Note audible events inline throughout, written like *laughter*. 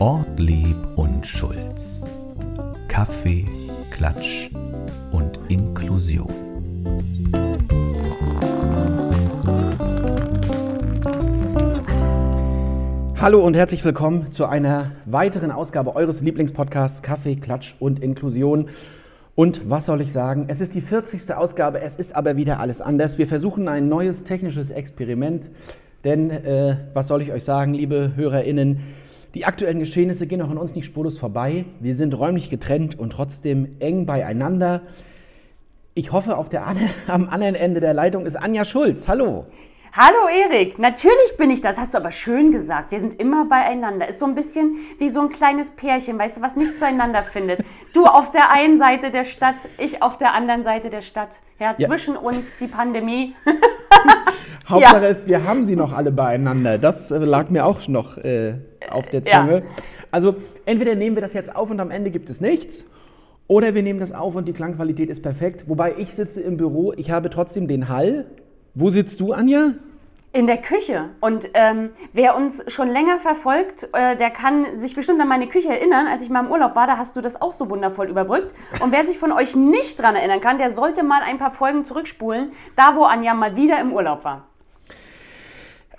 Ortlieb und Schulz. Kaffee, Klatsch und Inklusion. Hallo und herzlich willkommen zu einer weiteren Ausgabe eures Lieblingspodcasts Kaffee, Klatsch und Inklusion. Und was soll ich sagen? Es ist die 40. Ausgabe, es ist aber wieder alles anders. Wir versuchen ein neues technisches Experiment. Denn äh, was soll ich euch sagen, liebe HörerInnen? Die aktuellen Geschehnisse gehen auch an uns nicht spurlos vorbei. Wir sind räumlich getrennt und trotzdem eng beieinander. Ich hoffe, auf der, *laughs* am anderen Ende der Leitung ist Anja Schulz. Hallo. Hallo Erik, natürlich bin ich das, hast du aber schön gesagt. Wir sind immer beieinander. Ist so ein bisschen wie so ein kleines Pärchen, weißt du, was nicht zueinander findet. Du auf der einen Seite der Stadt, ich auf der anderen Seite der Stadt. Ja, ja. zwischen uns die Pandemie. *laughs* Hauptsache ja. ist, wir haben sie noch alle beieinander. Das äh, lag mir auch noch äh, auf der Zunge. Ja. Also entweder nehmen wir das jetzt auf und am Ende gibt es nichts. Oder wir nehmen das auf und die Klangqualität ist perfekt. Wobei ich sitze im Büro, ich habe trotzdem den Hall wo sitzt du, Anja? In der Küche. Und ähm, wer uns schon länger verfolgt, äh, der kann sich bestimmt an meine Küche erinnern. Als ich mal im Urlaub war, da hast du das auch so wundervoll überbrückt. Und wer sich von euch nicht dran erinnern kann, der sollte mal ein paar Folgen zurückspulen, da wo Anja mal wieder im Urlaub war.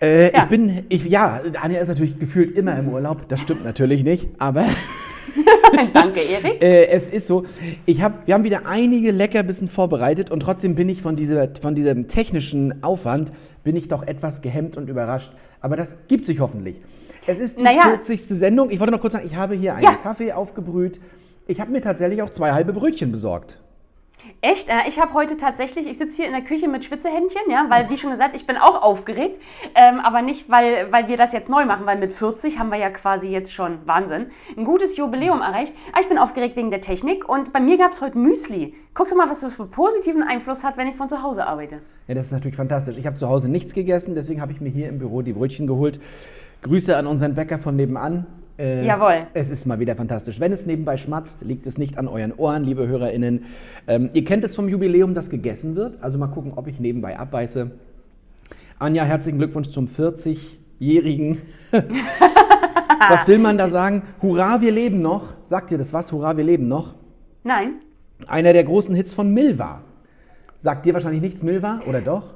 Äh, ja. Ich bin, ich, ja, Anja ist natürlich gefühlt immer im Urlaub. Das stimmt natürlich nicht, aber. *laughs* Danke, Erik. *laughs* Äh, es ist so, ich hab, wir haben wieder einige Leckerbissen vorbereitet und trotzdem bin ich von, dieser, von diesem technischen Aufwand, bin ich doch etwas gehemmt und überrascht. Aber das gibt sich hoffentlich. Es ist die naja. 40. Sendung. Ich wollte noch kurz sagen, ich habe hier einen ja. Kaffee aufgebrüht. Ich habe mir tatsächlich auch zwei halbe Brötchen besorgt. Echt? Äh, ich habe heute tatsächlich, ich sitze hier in der Küche mit Schwitzehändchen, ja, weil wie schon gesagt, ich bin auch aufgeregt, ähm, aber nicht, weil, weil wir das jetzt neu machen, weil mit 40 haben wir ja quasi jetzt schon Wahnsinn, ein gutes Jubiläum erreicht. Aber ich bin aufgeregt wegen der Technik und bei mir gab es heute Müsli. Guckst du mal, was das für positiven Einfluss hat, wenn ich von zu Hause arbeite. Ja, das ist natürlich fantastisch. Ich habe zu Hause nichts gegessen, deswegen habe ich mir hier im Büro die Brötchen geholt. Grüße an unseren Bäcker von nebenan. Äh, Jawohl. Es ist mal wieder fantastisch. Wenn es nebenbei schmatzt, liegt es nicht an euren Ohren, liebe HörerInnen. Ähm, ihr kennt es vom Jubiläum, das gegessen wird. Also mal gucken, ob ich nebenbei abbeiße. Anja, herzlichen Glückwunsch zum 40-jährigen. *laughs* was will man da sagen? Hurra, wir leben noch. Sagt ihr das was? Hurra, wir leben noch? Nein. Einer der großen Hits von Milva. Sagt dir wahrscheinlich nichts, Milva, oder doch?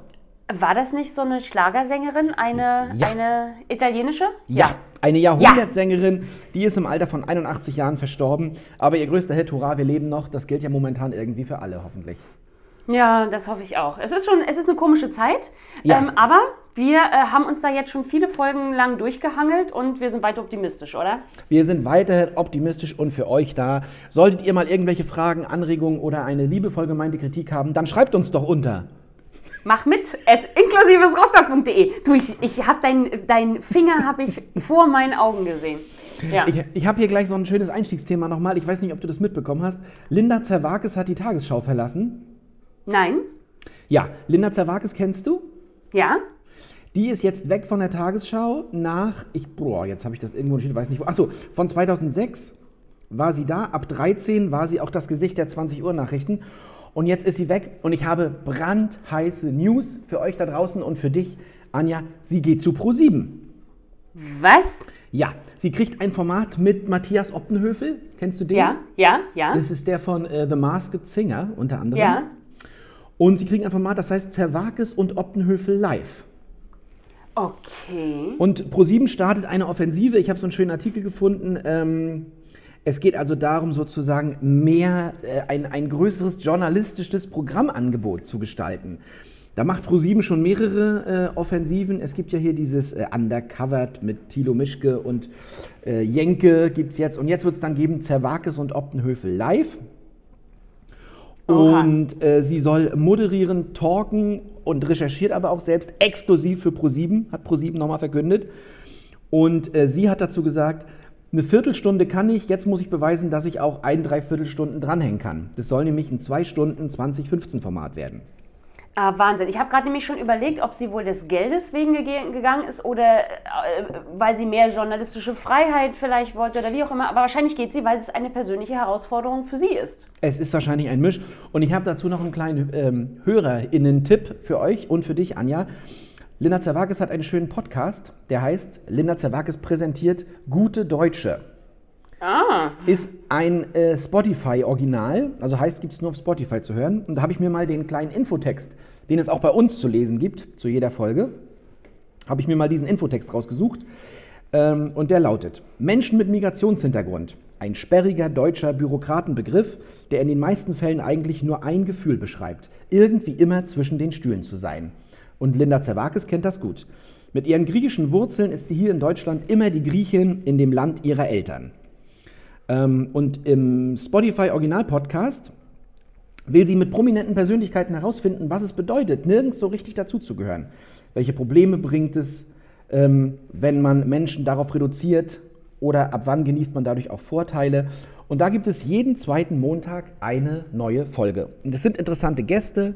War das nicht so eine Schlagersängerin, eine, ja. eine italienische? Ja, ja. eine Jahrhundertsängerin, ja. die ist im Alter von 81 Jahren verstorben. Aber ihr größter Hit, Hurra, wir leben noch, das gilt ja momentan irgendwie für alle, hoffentlich. Ja, das hoffe ich auch. Es ist schon, es ist eine komische Zeit, ja. ähm, aber wir äh, haben uns da jetzt schon viele Folgen lang durchgehangelt und wir sind weiter optimistisch, oder? Wir sind weiterhin optimistisch und für euch da. Solltet ihr mal irgendwelche Fragen, Anregungen oder eine liebevoll gemeinte Kritik haben, dann schreibt uns doch unter Mach mit at inklusivesrostock.de. Du, ich, ich habe deinen dein Finger habe ich vor meinen Augen gesehen. Ja. Ich, ich habe hier gleich so ein schönes Einstiegsthema nochmal. Ich weiß nicht, ob du das mitbekommen hast. Linda Zerwakis hat die Tagesschau verlassen. Nein. Ja, Linda Zerwakis kennst du? Ja. Die ist jetzt weg von der Tagesschau nach, ich, boah, jetzt habe ich das irgendwo nicht, weiß nicht wo. Achso, von 2006 war sie da. Ab 13 war sie auch das Gesicht der 20 Uhr Nachrichten. Und jetzt ist sie weg und ich habe brandheiße News für euch da draußen und für dich, Anja. Sie geht zu Pro7. Was? Ja, sie kriegt ein Format mit Matthias Optenhöfel. Kennst du den? Ja, ja, ja. Das ist der von äh, The Masked Singer unter anderem. Ja. Und sie kriegen ein Format, das heißt Zerwakis und Optenhöfel live. Okay. Und Pro7 startet eine Offensive. Ich habe so einen schönen Artikel gefunden. Ähm, es geht also darum, sozusagen mehr, äh, ein, ein größeres journalistisches Programmangebot zu gestalten. Da macht ProSieben schon mehrere äh, Offensiven. Es gibt ja hier dieses äh, Undercovered mit Thilo Mischke und äh, Jenke gibt es jetzt. Und jetzt wird es dann geben Zerwakis und Optenhöfel live. Oha. Und äh, sie soll moderieren, talken und recherchiert aber auch selbst exklusiv für ProSieben, hat ProSieben nochmal verkündet. Und äh, sie hat dazu gesagt, eine Viertelstunde kann ich, jetzt muss ich beweisen, dass ich auch ein, dreiviertel Stunden dranhängen kann. Das soll nämlich ein 2 Stunden 2015 Format werden. Ah, Wahnsinn. Ich habe gerade nämlich schon überlegt, ob sie wohl des Geldes wegen gegangen ist oder äh, weil sie mehr journalistische Freiheit vielleicht wollte oder wie auch immer. Aber wahrscheinlich geht sie, weil es eine persönliche Herausforderung für sie ist. Es ist wahrscheinlich ein Misch. Und ich habe dazu noch einen kleinen ähm, HörerInnen-Tipp für euch und für dich, Anja. Linda Zerwakis hat einen schönen Podcast, der heißt Linda Zerwakis präsentiert Gute Deutsche. Ah. ist ein äh, Spotify-Original, also heißt, gibt es nur auf Spotify zu hören. Und da habe ich mir mal den kleinen Infotext, den es auch bei uns zu lesen gibt, zu jeder Folge, habe ich mir mal diesen Infotext rausgesucht. Ähm, und der lautet: Menschen mit Migrationshintergrund. Ein sperriger deutscher Bürokratenbegriff, der in den meisten Fällen eigentlich nur ein Gefühl beschreibt: irgendwie immer zwischen den Stühlen zu sein. Und Linda Zerwakis kennt das gut. Mit ihren griechischen Wurzeln ist sie hier in Deutschland immer die Griechin in dem Land ihrer Eltern. Ähm, und im Spotify Original Podcast will sie mit prominenten Persönlichkeiten herausfinden, was es bedeutet, nirgends so richtig dazuzugehören. Welche Probleme bringt es, ähm, wenn man Menschen darauf reduziert oder ab wann genießt man dadurch auch Vorteile. Und da gibt es jeden zweiten Montag eine neue Folge. Und das sind interessante Gäste.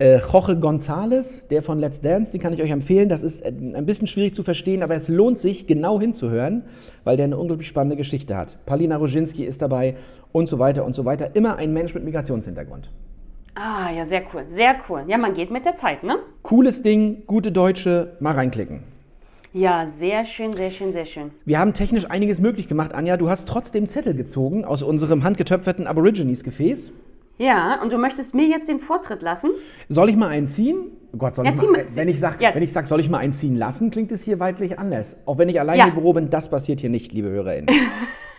Äh, Jorge González, der von Let's Dance, den kann ich euch empfehlen. Das ist äh, ein bisschen schwierig zu verstehen, aber es lohnt sich, genau hinzuhören, weil der eine unglaublich spannende Geschichte hat. Palina Roginski ist dabei und so weiter und so weiter. Immer ein Mensch mit Migrationshintergrund. Ah, ja, sehr cool. Sehr cool. Ja, man geht mit der Zeit, ne? Cooles Ding, gute Deutsche, mal reinklicken. Ja, sehr schön, sehr schön, sehr schön. Wir haben technisch einiges möglich gemacht, Anja. Du hast trotzdem Zettel gezogen aus unserem handgetöpferten Aborigines-Gefäß. Ja, und du möchtest mir jetzt den Vortritt lassen? Soll ich mal einziehen? Oh Gott, soll Ja, ich mal, mal- wenn ich sage, ja. wenn ich sag, soll ich mal einziehen lassen, klingt es hier weitlich anders. Auch wenn ich alleine Ja. im Büro bin, das passiert hier nicht, liebe HörerInnen. *laughs*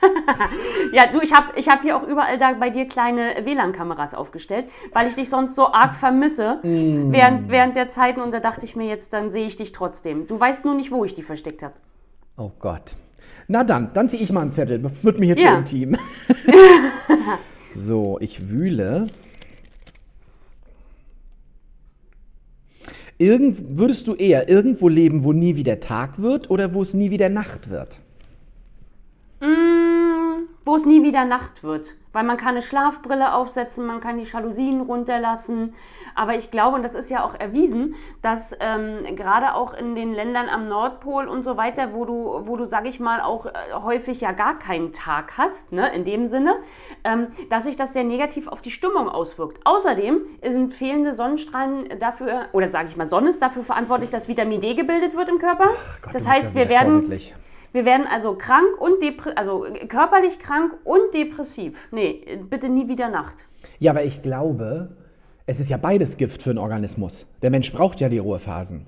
*laughs* Ja, du, ich habe ich hab hier auch überall da bei dir kleine WLAN-Kameras aufgestellt, weil ich dich sonst so arg vermisse während, während der Zeiten. Und da dachte ich mir jetzt, dann sehe ich dich trotzdem. Du weißt nur nicht, wo ich die versteckt habe. Oh Gott. Na dann, dann ziehe ich mal einen Zettel. Wird mir jetzt Ja. so intim. *laughs* so, ich wühle. Irgend, würdest du eher irgendwo leben, wo nie wieder Tag wird oder wo es nie wieder Nacht wird? Mm, wo es nie wieder Nacht wird. Weil man kann eine Schlafbrille aufsetzen, man kann die Jalousien runterlassen. Aber ich glaube, und das ist ja auch erwiesen, dass ähm, gerade auch in den Ländern am Nordpol und so weiter, wo du, wo du sag ich mal, auch äh, häufig ja gar keinen Tag hast, ne, in dem Sinne, ähm, dass sich das sehr negativ auf die Stimmung auswirkt. Außerdem sind fehlende Sonnenstrahlen dafür, oder sage ich mal, Sonne ist dafür verantwortlich, dass Vitamin D gebildet wird im Körper. Gott, das heißt, ja wir werden. Wir werden also krank und also körperlich krank und depressiv. Nee, bitte nie wieder Nacht. Ja, aber ich glaube, es ist ja beides Gift für den Organismus. Der Mensch braucht ja die Ruhephasen.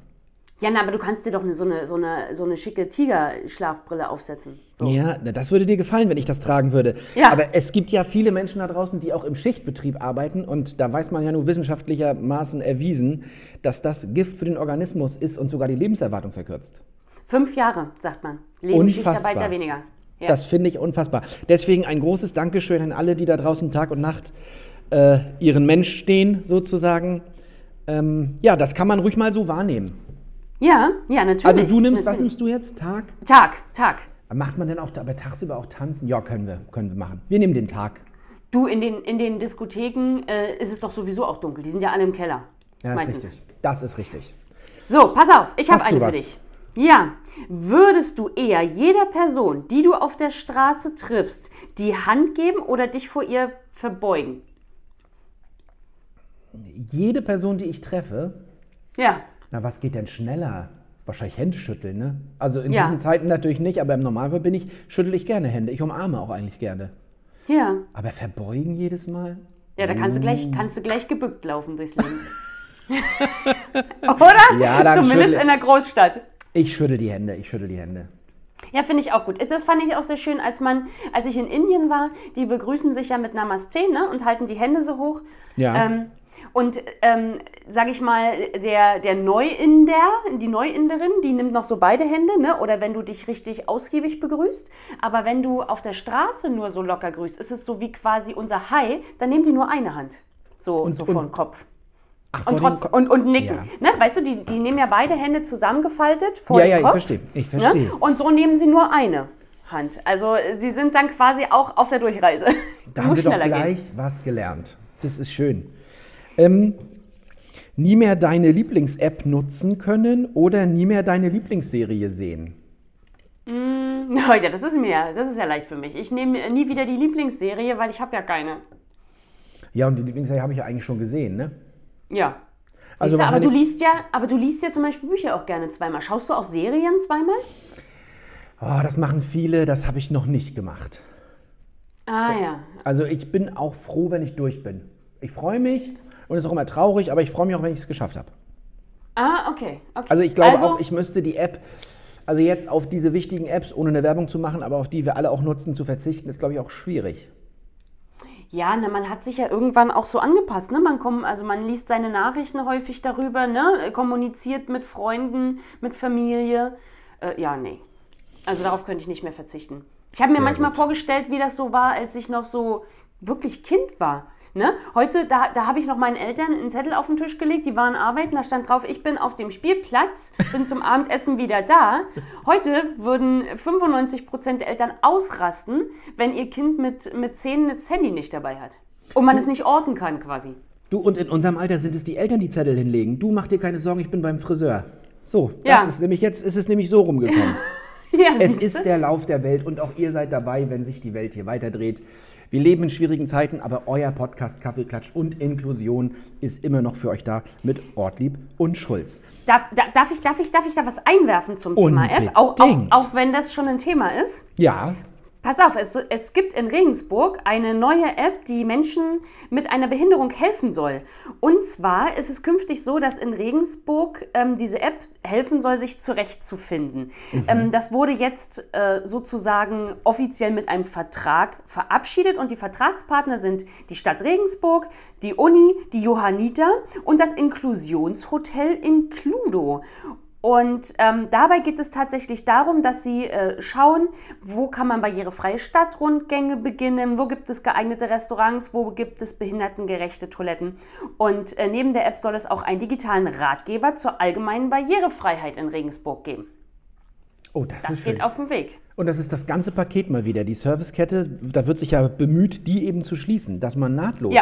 Ja, na, aber du kannst dir doch eine, so, eine, so, eine, so eine schicke Tigerschlafbrille aufsetzen. So. Ja, das würde dir gefallen, wenn ich das tragen würde. Ja. Aber es gibt ja viele Menschen da draußen, die auch im Schichtbetrieb arbeiten und da weiß man ja nur wissenschaftlichermaßen erwiesen, dass das Gift für den Organismus ist und sogar die Lebenserwartung verkürzt. Fünf Jahre, sagt man. Leben. Schichtarbeiter weniger. Ja. Das finde ich unfassbar. Deswegen ein großes Dankeschön an alle, die da draußen Tag und Nacht äh, ihren Mensch stehen, sozusagen. Ähm, ja, das kann man ruhig mal so wahrnehmen. ja, ja, natürlich. Also du nimmst, was natürlich. nimmst du jetzt? Tag? Tag, Tag. Macht man denn auch aber tagsüber auch tanzen? Ja, können wir, können wir machen. Wir nehmen den Tag. Du, in den, in den Diskotheken äh, ist es doch sowieso auch dunkel. Die sind ja alle im Keller. Ja, ist meistens. richtig. Das ist richtig. So, pass auf, ich habe eine für was? dich. Ja, würdest du eher jeder Person, die du auf der Straße triffst, die Hand geben oder dich vor ihr verbeugen? Jede Person, die ich treffe, Ja, na, was geht denn schneller? Wahrscheinlich Hände schütteln, ne? Also in Ja. diesen Zeiten natürlich nicht, aber im Normalfall bin ich, schüttel ich gerne Hände. Ich umarme auch eigentlich gerne. ja. Aber verbeugen jedes Mal? Ja, da kannst du Mm. gleich, kannst du gleich gebückt laufen durchs *laughs* Leben. *laughs* Oder? Ja, Zumindest in der Großstadt. Ich schüttel die Hände, ich schüttel die Hände. Ja, finde ich auch gut. Das fand ich auch sehr schön, als man, als ich in Indien war, die begrüßen sich ja mit Namaste, ne? Und halten die Hände so hoch. Ja. Ähm, und ähm, sage ich mal, der, der Neuinder, die Neuinderin, die nimmt noch so beide Hände, ne? Oder wenn du dich richtig ausgiebig begrüßt. Aber wenn du auf der Straße nur so locker grüßt, ist es so wie quasi unser Hi, dann nehmen die nur eine Hand. So, Und- so und- vor den Kopf. Ach, Und, trotz, und, und nicken. Ja. Ne? Weißt du, die, die nehmen ja beide Hände zusammengefaltet vor Ja, den ja, ich Kopf. verstehe, ich verstehe. Ne? Und so nehmen sie nur eine Hand. Also sie sind dann quasi auch auf der Durchreise. Da haben wir doch gleich gehen. was gelernt. Das ist schön. Ähm, nie mehr deine Lieblings-App nutzen können oder nie mehr deine Lieblingsserie sehen. *laughs* Oh, ja, das ist mir, das ist ja leicht für mich. Ich nehme nie wieder die Lieblingsserie, weil ich habe ja keine. Ja, und die Lieblingsserie habe ich ja eigentlich schon gesehen, ne? Ja. Also du, aber du liest ja, aber du liest ja zum Beispiel Bücher auch gerne zweimal. Schaust du auch Serien zweimal? Oh, das machen viele, das habe ich noch nicht gemacht. Ah ja. Also ich bin auch froh, wenn ich durch bin. Ich freue mich und es ist auch immer traurig, aber ich freue mich auch, wenn ich es geschafft habe. Ah, okay. okay. Also ich glaube Also- auch, ich müsste die App, also jetzt auf diese wichtigen Apps, ohne eine Werbung zu machen, aber auf die wir alle auch nutzen, zu verzichten, ist, glaube ich, auch schwierig. Ja, ne, man hat sich ja irgendwann auch so angepasst. Ne? Man, kommt, also man liest seine Nachrichten häufig darüber, ne? kommuniziert mit Freunden, mit Familie. Äh, ja, nee. Also darauf könnte ich nicht mehr verzichten. Ich habe mir Sehr manchmal gut. vorgestellt, wie das so war, als ich noch so wirklich Kind war. Ne? Heute, da, da habe ich noch meinen Eltern einen Zettel auf den Tisch gelegt, die waren arbeiten, da stand drauf, ich bin auf dem Spielplatz, bin zum Abendessen wieder da. Heute würden 95% der Eltern ausrasten, wenn ihr Kind mit, mit 10 das Handy nicht dabei hat. Und man es nicht orten kann quasi. Du, und in unserem Alter sind es die Eltern, die Zettel hinlegen. Du mach dir keine Sorgen, ich bin beim Friseur. So, Ja. das ist nämlich jetzt ist es nämlich so rumgekommen. *laughs* Ja, Es ist der Lauf der Welt und auch ihr seid dabei, wenn sich die Welt hier weiterdreht. Wir leben in schwierigen Zeiten, aber euer Podcast Kaffeeklatsch und Inklusion ist immer noch für euch da mit Ortlieb und Schulz. Darf, da- darf, ich, darf, ich, darf ich da was einwerfen zum Thema App? Auch, auch, Unbedingt. auch wenn das schon ein Thema ist. Ja, Pass auf, es, es gibt in Regensburg eine neue App, die Menschen mit einer Behinderung helfen soll. Und zwar ist es künftig so, dass in Regensburg ähm, diese App helfen soll, sich zurechtzufinden. Ähm, das wurde jetzt äh, sozusagen offiziell mit einem Vertrag verabschiedet und die Vertragspartner sind die Stadt Regensburg, die Uni, die Johanniter und das Inklusionshotel Includo. Und ähm, dabei geht es tatsächlich darum, dass sie äh, schauen, wo kann man barrierefreie Stadtrundgänge beginnen, wo gibt es geeignete Restaurants, wo gibt es behindertengerechte Toiletten. Und äh, neben der App soll es auch einen digitalen Ratgeber zur allgemeinen Barrierefreiheit in Regensburg geben. oh, das, Das ist schön. geht auf den Weg. Und das ist das ganze Paket mal wieder. Die Servicekette, da wird sich ja bemüht, die eben zu schließen, dass man nahtlos Ja.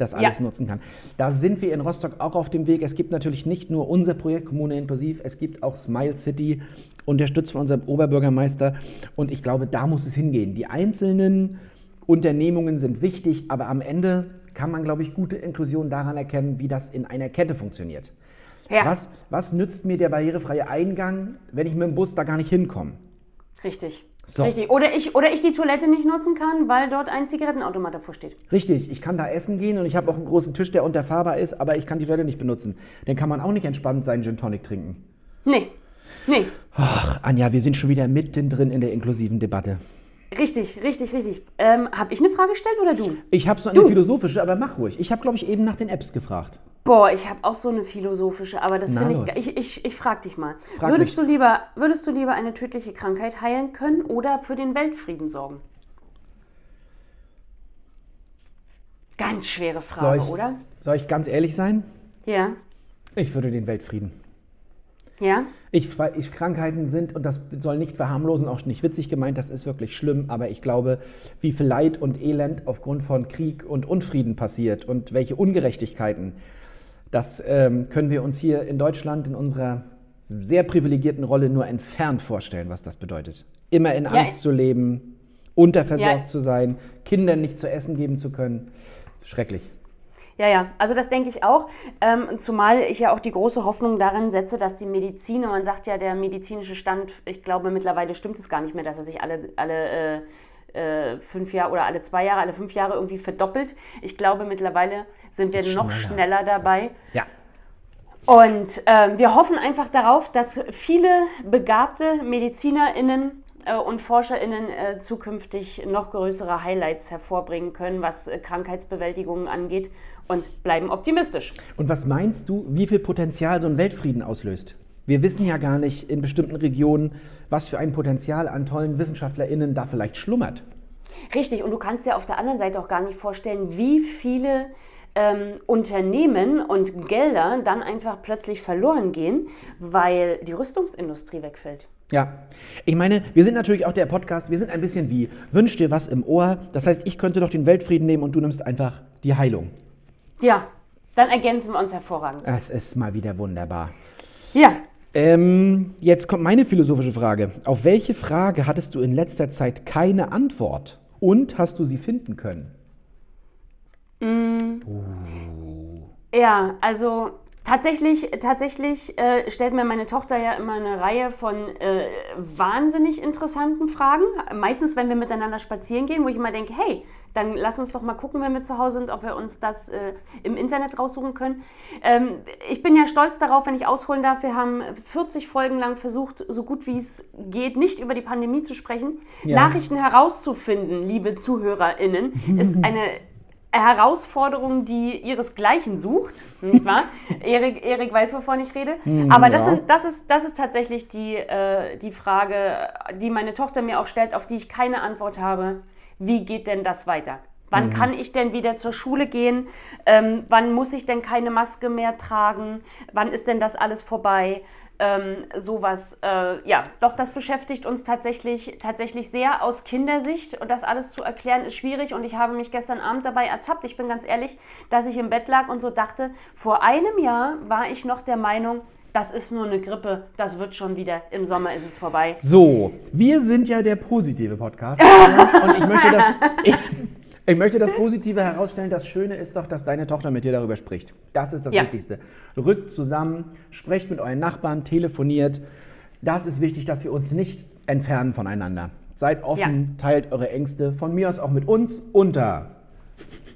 Das alles Ja. nutzen kann. Da sind wir in Rostock auch auf dem Weg. Es gibt natürlich nicht nur unser Projekt Kommune Inklusiv, es gibt auch Smile City, unterstützt von unserem Oberbürgermeister. Und ich glaube, da muss es hingehen. Die einzelnen Unternehmungen sind wichtig, aber am Ende kann man, glaube ich, gute Inklusion daran erkennen, wie das in einer Kette funktioniert. Ja, Was, was nützt mir der barrierefreie Eingang, wenn ich mit dem Bus da gar nicht hinkomme? richtig. So. Richtig. Oder ich, oder ich die Toilette nicht nutzen kann, weil dort ein Zigarettenautomat davor steht. Richtig, ich kann da essen gehen und ich habe auch einen großen Tisch, der unterfahrbar ist, aber ich kann die Toilette nicht benutzen. Dann kann man auch nicht entspannt seinen Gin Tonic trinken. Nee. Nee. Ach, Anja, wir sind schon wieder mittendrin in der inklusiven Debatte. Richtig, richtig, richtig. Ähm, Habe ich eine Frage gestellt oder du? Ich habe so eine philosophische, aber mach ruhig. Ich habe, glaube ich, eben nach den Apps gefragt. Boah, ich habe auch so eine philosophische, aber das finde ich, ich. Ich, ich frage dich mal. Frag würdest, mich. du lieber, würdest du lieber eine tödliche Krankheit heilen können oder für den Weltfrieden sorgen? Ganz schwere Soll Frage, ich, oder? soll ich ganz ehrlich sein? Ja. Ich würde den Weltfrieden. Ja? Ich, ich, Krankheiten sind, und das soll nicht verharmlosen, auch nicht witzig gemeint, das ist wirklich schlimm, aber ich glaube, wie viel Leid und Elend aufgrund von Krieg und Unfrieden passiert und welche Ungerechtigkeiten, das ähm, können wir uns hier in Deutschland in unserer sehr privilegierten Rolle nur entfernt vorstellen, was das bedeutet. Immer in Ja, Angst ich- zu leben, unterversorgt Ja. zu sein, Kindern nicht zu essen geben zu können. Schrecklich. Ja, ja, also das denke ich auch. Ähm, zumal ich ja auch die große Hoffnung darin setze, dass die Medizin, und man sagt ja, der medizinische Stand, ich glaube mittlerweile stimmt es gar nicht mehr, dass er sich alle, alle äh, äh, fünf Jahre oder alle zwei Jahre, alle fünf Jahre irgendwie verdoppelt. Ich glaube mittlerweile sind wir Ist noch schneller. schneller dabei. Ja. Und ähm, wir hoffen einfach darauf, dass viele begabte MedizinerInnen äh, und ForscherInnen äh, zukünftig noch größere Highlights hervorbringen können, was äh, Krankheitsbewältigungen angeht und bleiben optimistisch. Und was meinst du, wie viel Potenzial so ein Weltfrieden auslöst? Wir wissen ja gar nicht in bestimmten Regionen, was für ein Potenzial an tollen WissenschaftlerInnen da vielleicht schlummert. Richtig, und du kannst dir auf der anderen Seite auch gar nicht vorstellen, wie viele ähm, Unternehmen und Gelder dann einfach plötzlich verloren gehen, weil die Rüstungsindustrie wegfällt. Ja, ich meine, wir sind natürlich auch der Podcast, wir sind ein bisschen wie, wünsch dir was im Ohr. Das heißt, ich könnte doch den Weltfrieden nehmen und du nimmst einfach die Heilung. Ja, dann ergänzen wir uns hervorragend. Das ist mal wieder wunderbar. Ja, Ähm, jetzt kommt meine philosophische Frage. Auf welche Frage hattest du in letzter Zeit keine Antwort? Und hast du sie finden können? Ja, also Tatsächlich, tatsächlich äh, stellt mir meine Tochter ja immer eine Reihe von äh, wahnsinnig interessanten Fragen. Meistens, wenn wir miteinander spazieren gehen, wo ich immer denke, hey, dann lass uns doch mal gucken, wenn wir zu Hause sind, ob wir uns das äh, im Internet raussuchen können. Ähm, ich bin ja stolz darauf, wenn ich ausholen darf. Wir haben 40 Folgen lang versucht, so gut wie es geht, nicht über die Pandemie zu sprechen. Ja. Nachrichten herauszufinden, liebe ZuhörerInnen, ist *laughs* eine Herausforderung, die ihresgleichen sucht, nicht wahr? *laughs* Erik, Erik weiß, wovon ich rede. Aber das, ja. sind, das, ist, das ist tatsächlich die, äh, die Frage, die meine Tochter mir auch stellt, auf die ich keine Antwort habe. Wie geht denn das weiter? Wann kann ich denn wieder zur Schule gehen? Ähm, wann muss ich denn keine Maske mehr tragen? Wann ist denn das alles vorbei? Ähm, sowas, äh, ja, doch, das beschäftigt uns tatsächlich, tatsächlich sehr aus Kindersicht und das alles zu erklären ist schwierig und ich habe mich gestern Abend dabei ertappt, ich bin ganz ehrlich, dass ich im Bett lag und so dachte, vor einem Jahr war ich noch der Meinung, das ist nur eine Grippe, das wird schon wieder, im Sommer ist es vorbei. So, wir sind ja der positive Podcast. *laughs* und ich möchte, das, ich, ich möchte das Positive herausstellen. Das Schöne ist doch, dass deine Tochter mit dir darüber spricht. Das ist das Ja. Wichtigste. Rückt zusammen, sprecht mit euren Nachbarn, telefoniert. Das ist wichtig, dass wir uns nicht entfernen voneinander. Seid offen, teilt eure Ängste, von mir aus auch mit uns unter.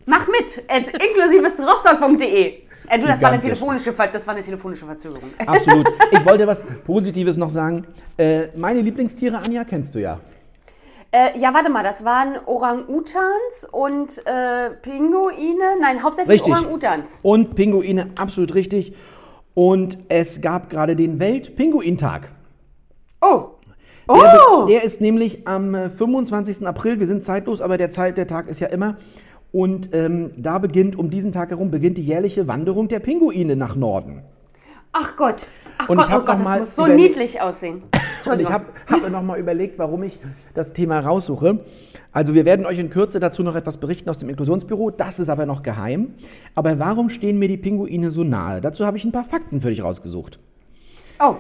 Mach mit, at inklusivesrostock.de. Äh, du, das war, eine telefonische, Ver- das war eine telefonische Verzögerung. *laughs* Absolut. Ich wollte was Positives noch sagen. Äh, meine Lieblingstiere, Anja, kennst du ja. Äh, ja, warte mal, das waren Orang-Utans und äh, Pinguine. Nein, hauptsächlich. Orang-Utans. Und Pinguine, absolut richtig. Und es gab gerade den Weltpinguintag. Oh. Der, Oh! be- der ist nämlich am äh, 25. April. Wir sind zeitlos, aber der, Zeit, der Tag ist ja immer. Und ähm, da beginnt, um diesen Tag herum, beginnt die jährliche Wanderung der Pinguine nach Norden. Ach Gott. Ach Und Gott, ich oh Gott, noch das mal muss so niedlich aussehen. *laughs* Und ich habe hab mir nochmal überlegt, warum ich das Thema raussuche. Also wir werden euch in Kürze dazu noch etwas berichten aus dem Inklusionsbüro. Das ist aber noch geheim. Aber warum stehen mir die Pinguine so nahe? Dazu habe ich ein paar Fakten für dich rausgesucht. oh.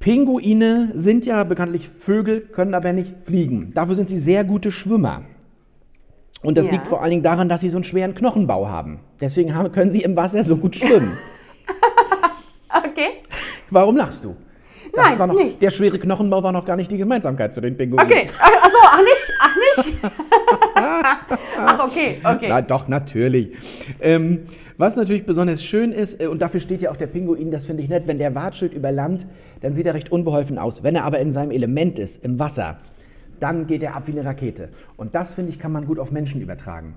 Pinguine sind ja bekanntlich Vögel, können aber nicht fliegen. Dafür sind sie sehr gute Schwimmer. Und das Ja. liegt vor allen Dingen daran, dass sie so einen schweren Knochenbau haben. Deswegen haben, können sie im Wasser so gut schwimmen. *laughs* Okay. Warum lachst du? Das Nein, war noch, nichts. Der schwere Knochenbau war noch gar nicht die Gemeinsamkeit zu den Pinguinen. Okay. Ach, ach so, ach nicht? Ach nicht? *laughs* ach, okay, okay. Na doch, natürlich. Ähm, was natürlich besonders schön ist, äh, und dafür steht ja auch der Pinguin, das finde ich nett, wenn der watschelt über Land, dann sieht er recht unbeholfen aus. Wenn er aber in seinem Element ist, im Wasser, dann geht er ab wie eine Rakete. Und das, finde ich, kann man gut auf Menschen übertragen.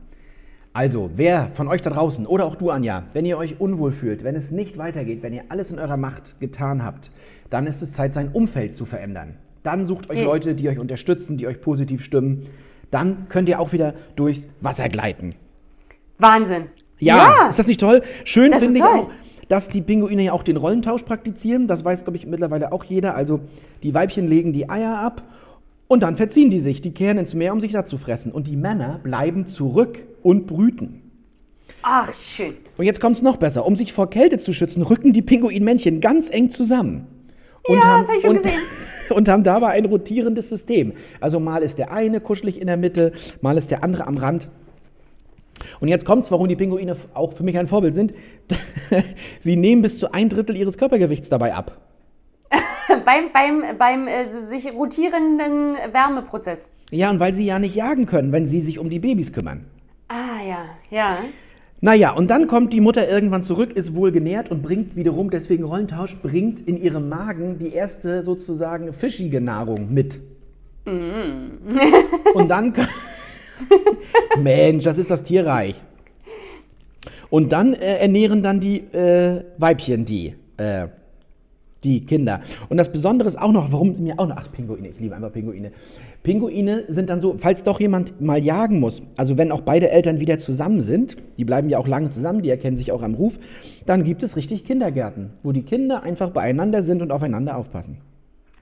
Also, wer von euch da draußen oder auch du, Anja, wenn ihr euch unwohl fühlt, wenn es nicht weitergeht, wenn ihr alles in eurer Macht getan habt, dann ist es Zeit, sein Umfeld zu verändern. Dann sucht euch Mhm. Leute, die euch unterstützen, die euch positiv stimmen. Dann könnt ihr auch wieder durchs Wasser gleiten. Wahnsinn. Ja, ist das nicht toll? Schön finde ich auch, dass die Pinguine ja auch den Rollentausch praktizieren. Das weiß, glaube ich, mittlerweile auch jeder. Also die Weibchen legen die Eier ab und dann verziehen die sich. Die kehren ins Meer, um sich da zu fressen. Und die Männer bleiben zurück und brüten. Ach, schön. Und jetzt kommt es noch besser. Um sich vor Kälte zu schützen, rücken die Pinguinmännchen ganz eng zusammen. Und Ja, das hab ich schon und, gesehen. *laughs* Und haben dabei ein rotierendes System. Also mal ist der eine kuschelig in der Mitte, mal ist der andere am Rand. Und jetzt kommt's, warum die Pinguine auch für mich ein Vorbild sind. *laughs* Sie nehmen bis zu ein Drittel ihres Körpergewichts dabei ab. *laughs* beim beim, beim äh, sich rotierenden Wärmeprozess. Ja, und weil sie ja nicht jagen können, wenn sie sich um die Babys kümmern. Ah, ja, ja. Naja, und dann kommt die Mutter irgendwann zurück, ist wohl genährt und bringt wiederum, deswegen Rollentausch, bringt in ihrem Magen die erste sozusagen fischige Nahrung mit. Und dann. *laughs* Mensch, das ist das Tierreich. Und dann äh, ernähren dann die äh, Weibchen die, äh, die Kinder. Und das Besondere ist auch noch, warum mir auch noch, ach, Pinguine, ich liebe einfach Pinguine. Pinguine sind dann so, falls doch jemand mal jagen muss, also wenn auch beide Eltern wieder zusammen sind, die bleiben ja auch lange zusammen, die erkennen sich auch am Ruf, dann gibt es richtig Kindergärten, wo die Kinder einfach beieinander sind und aufeinander aufpassen.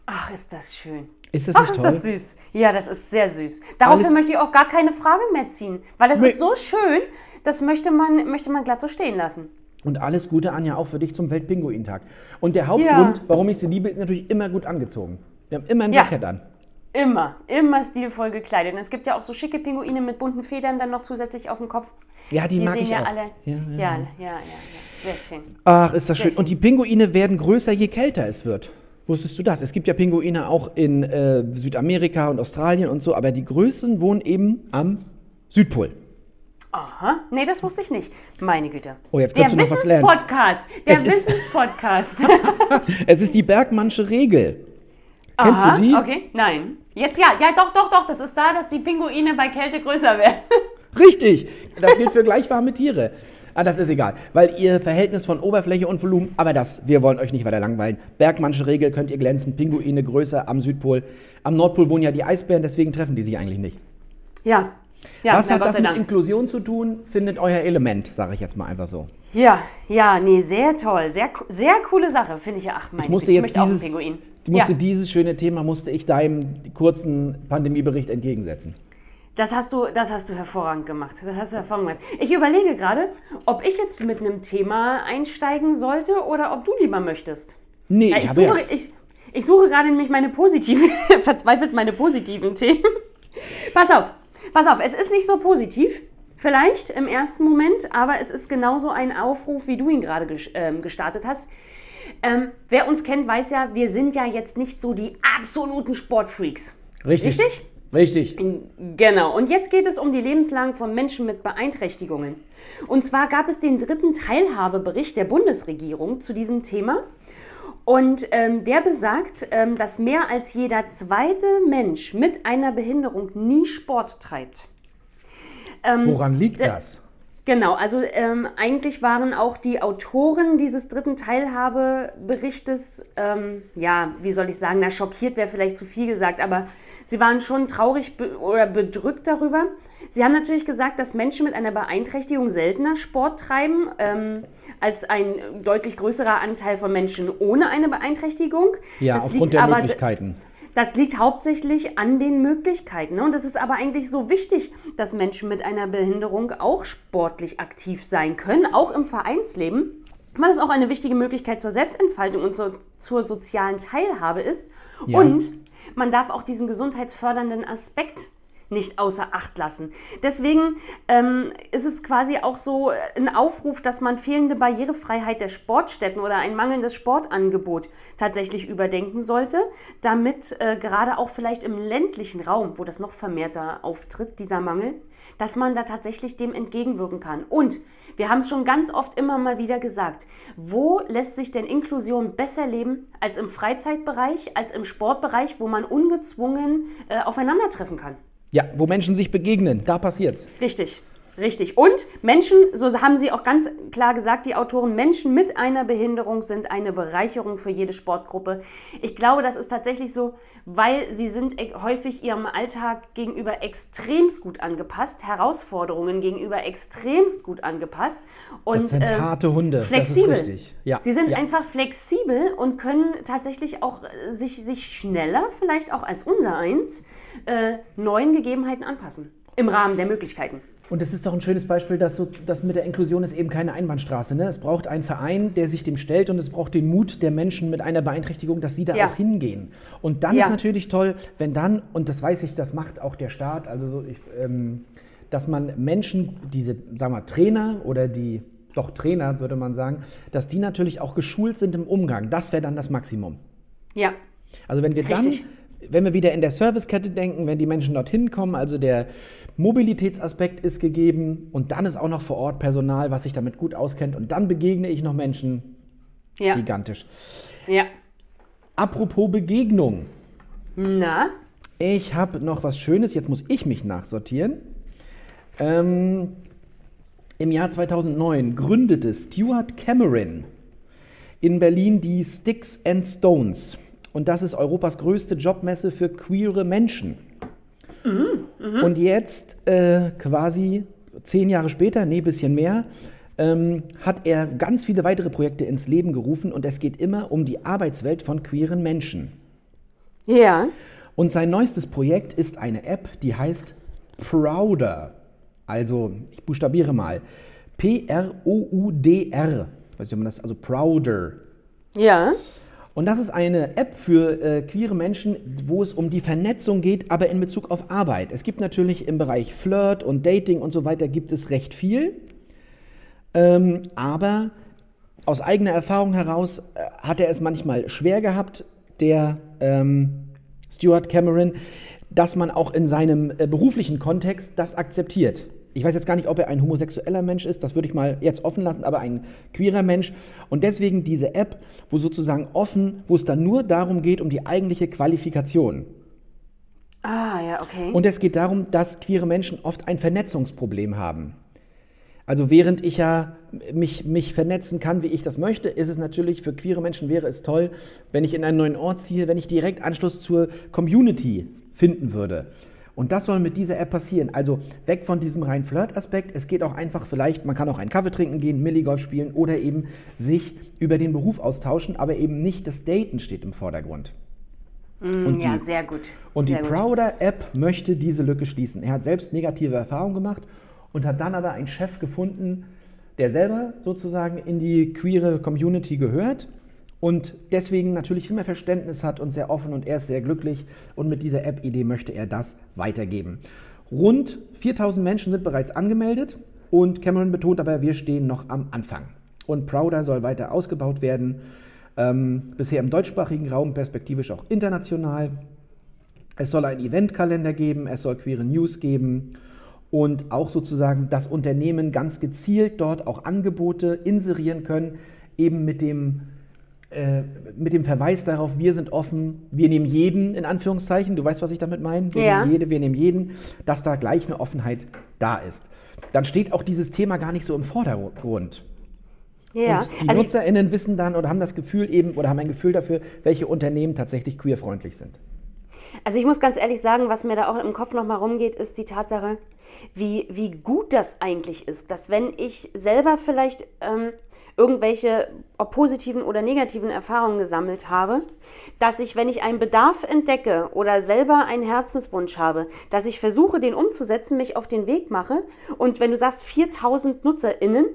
Ach, ist das schön. Ist das Ach, ist toll? das süß. Ja, das ist sehr süß. Daraufhin Alles- möchte ich auch gar keine Frage mehr ziehen, weil das ist so schön, das möchte man, möchte man glatt so stehen lassen. Und alles Gute, Anja, auch für dich zum Weltpinguintag. Und der Hauptgrund, warum ich sie liebe, ist natürlich immer gut angezogen. Wir haben immer ein Ja. Jackett an. Immer, immer stilvoll gekleidet. Und es gibt ja auch so schicke Pinguine mit bunten Federn dann noch zusätzlich auf dem Kopf. Ja, die, Die mag sehen ich ja auch. alle. Ja, Ja, ja, ja, ja, ja, Sehr schön. Ach, ist das Sehr schön. Und schön. die Pinguine werden größer, je kälter es wird. Wusstest du das? Es gibt ja Pinguine auch in äh, Südamerika und Australien und so, aber die größten wohnen eben am Südpol. Aha, nee, das wusste ich nicht. Meine Güte. Oh, jetzt der kannst du noch was lernen. Wissenspodcast. Der *laughs* Wissenspodcast. Es ist die Bergmannsche Regel. Kennst Aha, du die? Okay, nein. Jetzt ja, ja, doch, doch, doch. Das ist da, dass die Pinguine bei Kälte größer werden. Richtig. Das gilt für gleichwarme Tiere. Ah, das ist egal, weil ihr Verhältnis von Oberfläche und Volumen, aber das, wir wollen euch nicht weiter langweilen. Bergmannsche Regel könnt ihr glänzen, Pinguine größer am Südpol. Am Nordpol wohnen ja die Eisbären, deswegen treffen die sich eigentlich nicht. Ja. Ja, Was hat Gott das mit Dank. Inklusion zu tun? Findet euer Element, sage ich jetzt mal einfach so. Ja, ja, nee, sehr toll. Sehr, sehr coole Sache, finde ich ja. Ach, mein Ich musste Güte, jetzt einen dieses, Pinguin. ich musste ja, dieses schöne Thema musste ich deinem kurzen Pandemiebericht entgegensetzen. das hast, du, das hast du hervorragend gemacht. Das hast du hervorragend gemacht. Ich überlege gerade, ob ich jetzt mit einem Thema einsteigen sollte oder ob du lieber möchtest. Nee, Ja, ich ich, habe ja, suche, ich, ich suche gerade nämlich meine positiven, *laughs* verzweifelt meine positiven Themen. Pass auf, pass auf, es ist nicht so positiv, vielleicht im ersten Moment, aber es ist genauso ein Aufruf, wie du ihn gerade ähm, gestartet hast. Ähm, wer uns kennt, weiß ja, wir sind ja jetzt nicht so die absoluten Sportfreaks. richtig. Richtig? Richtig. Genau. Und jetzt geht es um die Lebenslang von Menschen mit Beeinträchtigungen. Und zwar gab es den dritten Teilhabebericht der Bundesregierung zu diesem Thema. Und ähm, der besagt, ähm, dass mehr als jeder zweite Mensch mit einer Behinderung nie Sport treibt. Ähm, Woran liegt äh, das? Genau, also ähm, eigentlich waren auch die Autoren dieses dritten Teilhabeberichtes, ähm, ja, wie soll ich sagen, na, schockiert wäre vielleicht zu viel gesagt, aber sie waren schon traurig be oder bedrückt darüber. Sie haben natürlich gesagt, dass Menschen mit einer Beeinträchtigung seltener Sport treiben ähm, als ein deutlich größerer Anteil von Menschen ohne eine Beeinträchtigung. Ja, Das aufgrund liegt der aber- Möglichkeiten. das liegt hauptsächlich an den Möglichkeiten. Ne? Und es ist aber eigentlich so wichtig, dass Menschen mit einer Behinderung auch sportlich aktiv sein können, auch im Vereinsleben, weil es auch eine wichtige Möglichkeit zur Selbstentfaltung und zur, zur sozialen Teilhabe ist. Ja. Und man darf auch diesen gesundheitsfördernden Aspekt nicht außer Acht lassen. Deswegen ähm, ist es quasi auch so ein Aufruf, dass man fehlende Barrierefreiheit der Sportstätten oder ein mangelndes Sportangebot tatsächlich überdenken sollte, damit äh, gerade auch vielleicht im ländlichen Raum, wo das noch vermehrter auftritt, dieser Mangel, dass man da tatsächlich dem entgegenwirken kann. Und wir haben es schon ganz oft immer mal wieder gesagt, wo lässt sich denn Inklusion besser leben als im Freizeitbereich, als im Sportbereich, wo man ungezwungen äh, aufeinandertreffen kann? Ja, wo Menschen sich begegnen, da passiert's. Richtig, richtig. Und Menschen, so haben sie auch ganz klar gesagt, die Autoren, Menschen mit einer Behinderung sind eine Bereicherung für jede Sportgruppe. Ich glaube, das ist tatsächlich so, weil sie sind e- häufig ihrem Alltag gegenüber extremst gut angepasst, Herausforderungen gegenüber extremst gut angepasst. Und, Das sind ähm, harte Hunde, flexibel. das ist richtig. Ja. Sie sind ja. einfach flexibel und können tatsächlich auch äh, sich, sich schneller, vielleicht auch als unser eins, äh, neuen Gegebenheiten anpassen. Im Rahmen der Möglichkeiten. Und das ist doch ein schönes Beispiel, dass so, das mit der Inklusion ist eben keine Einbahnstraße. Ne? Es braucht einen Verein, der sich dem stellt und es braucht den Mut der Menschen mit einer Beeinträchtigung, dass sie da Ja. auch hingehen. Und dann Ja. ist natürlich toll, wenn dann, und das weiß ich, das macht auch der Staat, also so, ich, ähm, dass man Menschen, diese, sagen wir, Trainer oder die, doch Trainer würde man sagen, dass die natürlich auch geschult sind im Umgang. Das wäre dann das Maximum. Ja, Also wenn wir Richtig. dann, wenn wir wieder in der Servicekette denken, wenn die Menschen dorthin kommen, also der Mobilitätsaspekt ist gegeben und dann ist auch noch vor Ort Personal, was sich damit gut auskennt und dann begegne ich noch Menschen ja, gigantisch. ja. Apropos Begegnung. Na, Ich habe noch was Schönes, jetzt muss ich mich nachsortieren. Ähm, Im Jahr 2009 gründete Stuart Cameron in Berlin die Sticks and Stones. Und das ist Europas größte Jobmesse für queere Menschen. Und jetzt äh, quasi zehn Jahre später, nee, bisschen mehr, ähm, hat er ganz viele weitere Projekte ins Leben gerufen und es geht immer um die Arbeitswelt von queeren Menschen. ja, Und sein neuestes Projekt ist eine App, die heißt Prouder. Also, ich buchstabiere mal. P-R-O-U-D-R. Weiß nicht, ob man das, also Prouder. ja, Und das ist eine App für äh, queere Menschen, wo es um die Vernetzung geht, aber in Bezug auf Arbeit. Es gibt natürlich im Bereich Flirt und Dating und so weiter gibt es recht viel. Ähm, aber aus eigener Erfahrung heraus äh, hat er es manchmal schwer gehabt, der ähm, Stuart Cameron, dass man auch in seinem äh, beruflichen Kontext das akzeptiert. Ich weiß jetzt gar nicht, ob er ein homosexueller Mensch ist, das würde ich mal jetzt offen lassen, aber ein queerer Mensch. Und deswegen diese App, wo sozusagen offen, wo es dann nur darum geht, um die eigentliche Qualifikation. Ah, ja, okay. Und es geht darum, dass queere Menschen oft ein Vernetzungsproblem haben. Also während ich ja mich, mich vernetzen kann, wie ich das möchte, ist es natürlich für queere Menschen wäre es toll, wenn ich in einen neuen Ort ziehe, wenn ich direkt Anschluss zur Community finden würde. Und das soll mit dieser App passieren. Also weg von diesem rein Flirt-Aspekt. Es geht auch einfach vielleicht, man kann auch einen Kaffee trinken gehen, Milligolf spielen oder eben sich über den Beruf austauschen, aber eben nicht das Daten steht im Vordergrund. Mm, und ja, die- sehr gut. Und sehr die. Prouder-App möchte diese Lücke schließen. Er hat selbst negative Erfahrungen gemacht und hat dann aber einen Chef gefunden, der selber sozusagen in die queere Community gehört und deswegen natürlich viel mehr Verständnis hat und sehr offen und er ist sehr glücklich und mit dieser App-Idee möchte er das weitergeben. Rund 4000 Menschen sind bereits angemeldet und Cameron betont aber, wir stehen noch am Anfang. Und Prouder soll weiter ausgebaut werden, ähm, bisher im deutschsprachigen Raum, perspektivisch auch international. Es soll einen Eventkalender geben, es soll queere News geben und auch sozusagen das Unternehmen ganz gezielt dort auch Angebote inserieren können, eben mit dem, äh, mit dem Verweis darauf, wir sind offen, wir nehmen jeden in Anführungszeichen, du weißt, was ich damit meine? Wir Ja. nehmen jede, wir nehmen jeden, dass da gleich eine Offenheit da ist. Dann steht auch dieses Thema gar nicht so im Vordergrund. Ja, Und die also NutzerInnen wissen dann oder haben das Gefühl eben oder haben ein Gefühl dafür, welche Unternehmen tatsächlich queerfreundlich sind. Also ich muss ganz ehrlich sagen, was mir da auch im Kopf nochmal rumgeht, ist die Tatsache, wie, wie gut das eigentlich ist, dass wenn ich selber vielleicht ähm, irgendwelche ob positiven oder negativen Erfahrungen gesammelt habe, dass ich, wenn ich einen Bedarf entdecke oder selber einen Herzenswunsch habe, dass ich versuche, den umzusetzen, mich auf den Weg mache. Und wenn du sagst 4000 NutzerInnen,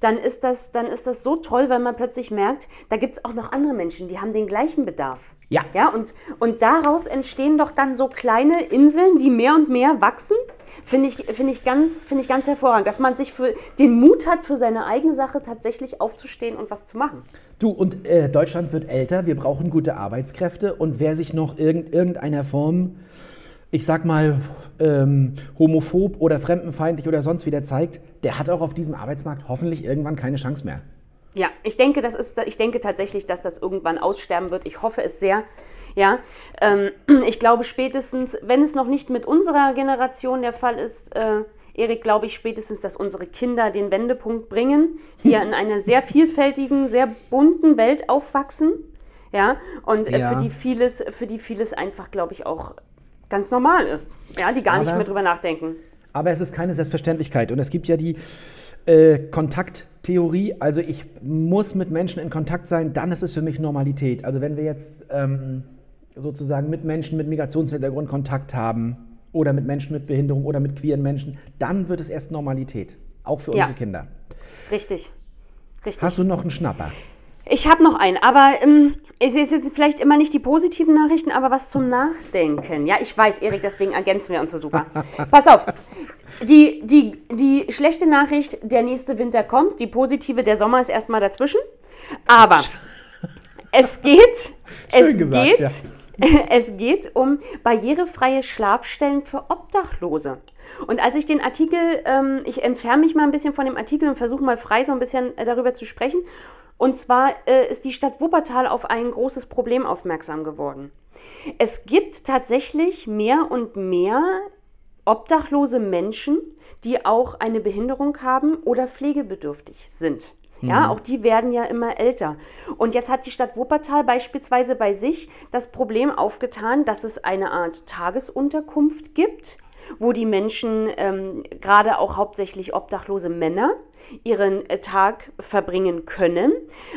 dann ist das, dann ist das so toll, weil man plötzlich merkt, da gibt es auch noch andere Menschen, die haben den gleichen Bedarf. Ja. Ja, und, und daraus entstehen doch dann so kleine Inseln, die mehr und mehr wachsen. Finde ich, finde ich, ganz, finde ich ganz hervorragend, dass man sich für den Mut hat, für seine eigene Sache tatsächlich aufzustehen und was zu machen. Du, und äh, Deutschland wird älter, wir brauchen gute Arbeitskräfte und wer sich noch irgend, irgendeiner Form, ich sag mal, ähm, homophob oder fremdenfeindlich oder sonst wieder zeigt, der hat auch auf diesem Arbeitsmarkt hoffentlich irgendwann keine Chance mehr. Ja, ich denke, das ist, ich denke tatsächlich, dass das irgendwann aussterben wird. Ich hoffe es sehr. Ja, ähm, *clears throat* ich glaube spätestens, wenn es noch nicht mit unserer Generation der Fall ist, äh, Erik, glaube ich spätestens, dass unsere Kinder den Wendepunkt bringen, die ja in einer sehr vielfältigen, sehr bunten Welt aufwachsen. Ja, und äh, Ja. für die vieles, für die vieles einfach, glaube ich, auch ganz normal ist. Ja, die gar nicht Aber- mehr drüber nachdenken. Aber es ist keine Selbstverständlichkeit. Und es gibt ja die äh, Kontakttheorie. Also ich muss mit Menschen in Kontakt sein, dann ist es für mich Normalität. Also wenn wir jetzt ähm, sozusagen mit Menschen mit Migrationshintergrund Kontakt haben oder mit Menschen mit Behinderung oder mit queeren Menschen, dann wird es erst Normalität. Auch für Ja. unsere Kinder. Richtig. Richtig. Hast du noch einen Schnapper? Ich habe noch einen, aber ähm, es ist jetzt vielleicht immer nicht die positiven Nachrichten, aber was zum Nachdenken. Ja, ich weiß, Erik, deswegen ergänzen wir uns so super. *laughs* Pass auf. Die, die, die schlechte Nachricht, der nächste Winter kommt. Die positive, der Sommer ist erstmal dazwischen. Aber es geht, es gesagt, geht, ja. *laughs* es geht um barrierefreie Schlafstellen für Obdachlose. Und als ich den Artikel, ähm, ich entferne mich mal ein bisschen von dem Artikel und versuche mal frei so ein bisschen äh, darüber zu sprechen. Und zwar äh, ist die Stadt Wuppertal auf ein großes Problem aufmerksam geworden. Es gibt tatsächlich mehr und mehr obdachlose Menschen, die auch eine Behinderung haben oder pflegebedürftig sind. Ja, auch die werden ja immer älter. Und jetzt hat die Stadt Wuppertal beispielsweise bei sich das Problem aufgetan, dass es eine Art Tagesunterkunft gibt, wo die Menschen, ähm, gerade auch hauptsächlich obdachlose Männer, ihren äh, Tag verbringen können.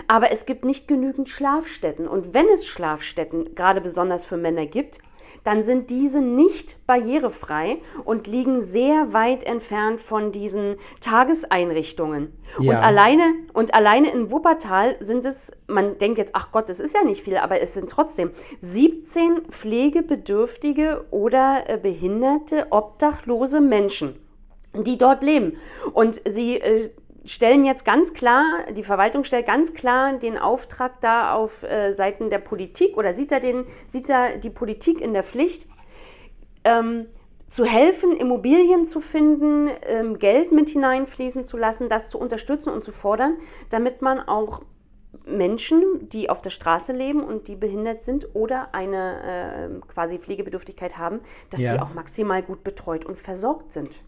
Aber es gibt nicht genügend Schlafstätten. Und wenn es Schlafstätten, gerade besonders für Männer gibt, dann sind diese nicht barrierefrei und liegen sehr weit entfernt von diesen Tageseinrichtungen. Ja. Und alleine und alleine in Wuppertal sind es, man denkt jetzt, ach Gott, das ist ja nicht viel, aber es sind trotzdem 17 pflegebedürftige oder äh, behinderte, obdachlose Menschen die dort leben. Und sie äh, stellen jetzt ganz klar, die Verwaltung stellt ganz klar den Auftrag da auf äh, Seiten der Politik oder sieht er, den, sieht er die Politik in der Pflicht, ähm, zu helfen, Immobilien zu finden, ähm, Geld mit hineinfließen zu lassen, das zu unterstützen und zu fordern, damit man auch Menschen, die auf der Straße leben und die behindert sind oder eine äh, quasi Pflegebedürftigkeit haben, dass Ja. die auch maximal gut betreut und versorgt sind.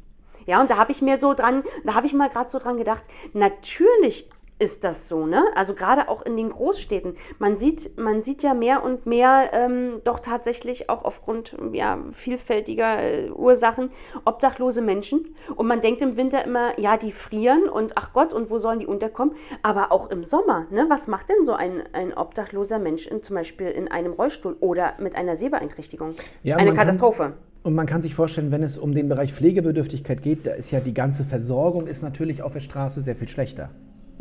Ja, und da habe ich mir so dran, da habe ich mal gerade so dran gedacht, natürlich ist das so, ne? Also gerade auch in den Großstädten. Man sieht, man sieht ja mehr und mehr ähm, doch tatsächlich auch aufgrund ja, vielfältiger äh, Ursachen obdachlose Menschen. Und man denkt im Winter immer, ja, die frieren und ach Gott, und wo sollen die unterkommen? Aber auch im Sommer, ne? Was macht denn so ein, ein obdachloser Mensch in, zum Beispiel in einem Rollstuhl oder mit einer Sehbeeinträchtigung? Ja, Eine kann- Katastrophe. Und man kann sich vorstellen, wenn es um den Bereich Pflegebedürftigkeit geht, da ist ja die ganze Versorgung ist natürlich auf der Straße sehr viel schlechter.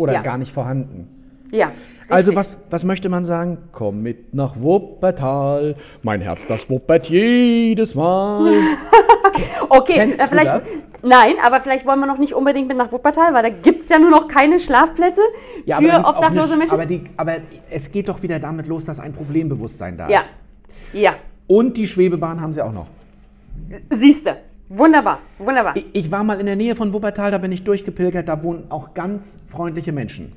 Oder Ja. gar nicht vorhanden. Ja. Also richtig. was, was möchte man sagen? Komm mit nach Wuppertal, mein Herz, das wuppert jedes Mal. *laughs* Okay, Kennst äh, du vielleicht. das? Nein, aber vielleicht wollen wir noch nicht unbedingt mit nach Wuppertal, weil da gibt es ja nur noch keine Schlafplätze Ja, für obdachlose Menschen. aber, die, aber es geht doch wieder damit los, dass ein Problembewusstsein da ja. ist. Ja. Und die Schwebebahn haben sie auch noch. Siehste. Wunderbar. Wunderbar. Ich, ich war mal in der Nähe von Wuppertal, da bin ich durchgepilgert, da wohnen auch ganz freundliche Menschen.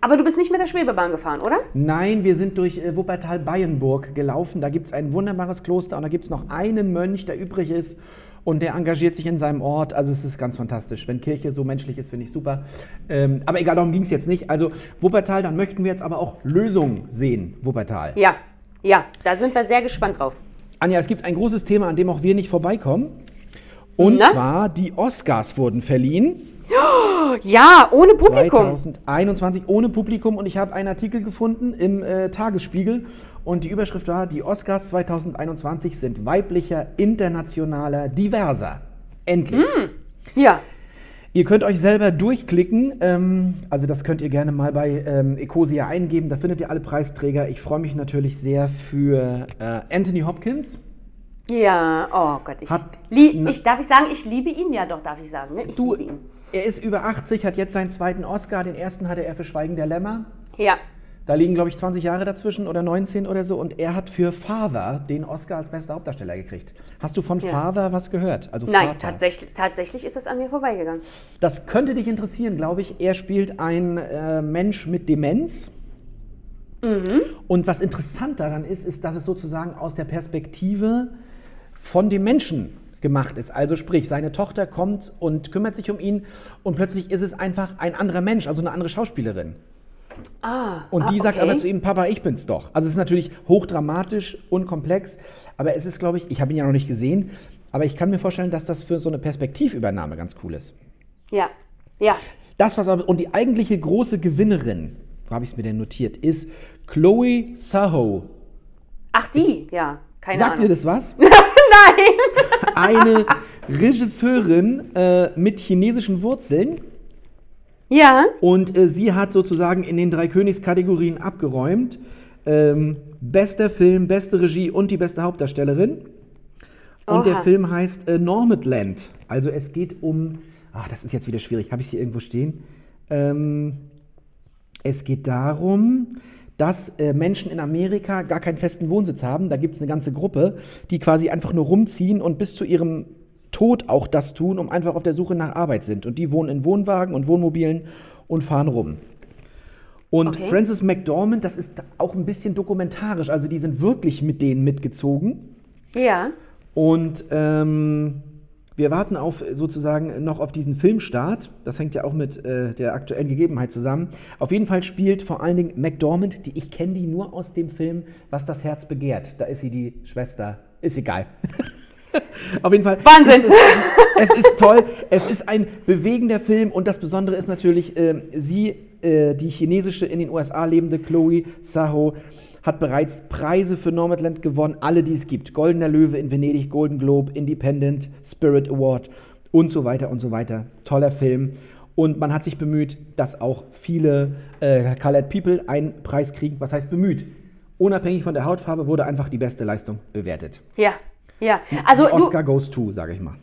Aber du bist nicht mit der Schwebebahn gefahren, oder? Nein, wir sind durch äh, Wuppertal-Bayenburg gelaufen. Da gibt es ein wunderbares Kloster und da gibt es noch einen Mönch, der übrig ist und der engagiert sich in seinem Ort. Also es ist ganz fantastisch. Wenn Kirche so menschlich ist, finde ich super. Ähm, aber egal, darum ging es jetzt nicht. Also Wuppertal, dann möchten wir jetzt aber auch Lösungen sehen, Wuppertal. Ja. Ja, da sind wir sehr gespannt drauf. Anja, es gibt ein großes Thema, an dem auch wir nicht vorbeikommen. Und Na? zwar, die Oscars wurden verliehen. Ja, ohne Publikum. 2021 ohne Publikum und ich habe einen Artikel gefunden im äh, Tagesspiegel und die Überschrift war, die Oscars 2021 sind weiblicher, internationaler, diverser. Endlich. Ja. Ihr könnt euch selber durchklicken, ähm, also das könnt ihr gerne mal bei ähm, Ecosia eingeben, da findet ihr alle Preisträger. Ich freue mich natürlich sehr für äh, Anthony Hopkins. Ja, oh Gott, ich, Hat- lie Na- ich darf ich sagen, ich liebe ihn, ja doch, darf ich sagen, ne? Ich Du, liebe ihn. er ist über 80, hat jetzt seinen zweiten Oscar, den ersten hatte er für Schweigen der Lämmer. Ja. Da liegen, glaube ich, 20 Jahre dazwischen oder 19 oder so. Und er hat für Father den Oscar als bester Hauptdarsteller gekriegt. Hast du von Ja. Father was gehört? Also Nein, Vater. tatsächlich, tatsächlich ist das an mir vorbeigegangen. Das könnte dich interessieren, glaube ich. Er spielt einen äh, Mensch mit Demenz. Mhm. Und was interessant daran ist, ist, dass es sozusagen aus der Perspektive von dem Menschen gemacht ist. Also sprich, seine Tochter kommt und kümmert sich um ihn und plötzlich ist es einfach ein anderer Mensch, also eine andere Schauspielerin. Ah. Und die ah, sagt okay. aber zu ihm, Papa, ich bin's doch. Also es ist natürlich hochdramatisch und komplex, aber es ist, glaube ich, ich habe ihn ja noch nicht gesehen, aber ich kann mir vorstellen, dass das für so eine Perspektivübernahme ganz cool ist. Ja. Ja. Das, was aber, und die eigentliche große Gewinnerin, wo habe ich es mir denn notiert, ist Chloe Saho. Ach, die, ja. Keine Sagt Ahnung. dir das was? *laughs* Nein! Eine Regisseurin äh, mit chinesischen Wurzeln. Ja. Und äh, sie hat sozusagen in den drei Königskategorien abgeräumt. Ähm, bester Film, beste Regie und die beste Hauptdarstellerin. Und Oha. der Film heißt äh, Nomadland. Also es geht um. Ach, das ist jetzt wieder schwierig. Habe ich sie irgendwo stehen? Ähm, es geht darum, dass äh, Menschen in Amerika gar keinen festen Wohnsitz haben. Da gibt es eine ganze Gruppe, die quasi einfach nur rumziehen und bis zu ihrem Tod auch das tun, um einfach auf der Suche nach Arbeit sind. Und die wohnen in Wohnwagen und Wohnmobilen und fahren rum. Und Okay. Frances McDormand, das ist auch ein bisschen dokumentarisch. Also die sind wirklich mit denen mitgezogen. Ja. Und ähm, wir warten auf sozusagen noch auf diesen Filmstart. Das hängt ja auch mit äh, der aktuellen Gegebenheit zusammen. Auf jeden Fall spielt vor allen Dingen McDormand, die ich kenne die nur aus dem Film Was das Herz begehrt. Da ist sie die Schwester. Ist egal. *laughs* auf jeden Fall. Wahnsinn. Ist es, es ist toll. Es ist ein bewegender Film und das Besondere ist natürlich, ähm, sie, äh, die chinesische in den USA lebende Chloe Saho, hat bereits Preise für Nomadland gewonnen, alle, die es gibt. Goldener Löwe in Venedig, Golden Globe, Independent Spirit Award und so weiter und so weiter. Toller Film. Und man hat sich bemüht, dass auch viele äh, Colored People einen Preis kriegen. Was heißt bemüht? Unabhängig von der Hautfarbe wurde einfach die beste Leistung bewertet. Ja, ja. Also Die du, Oscar goes to, sage ich mal.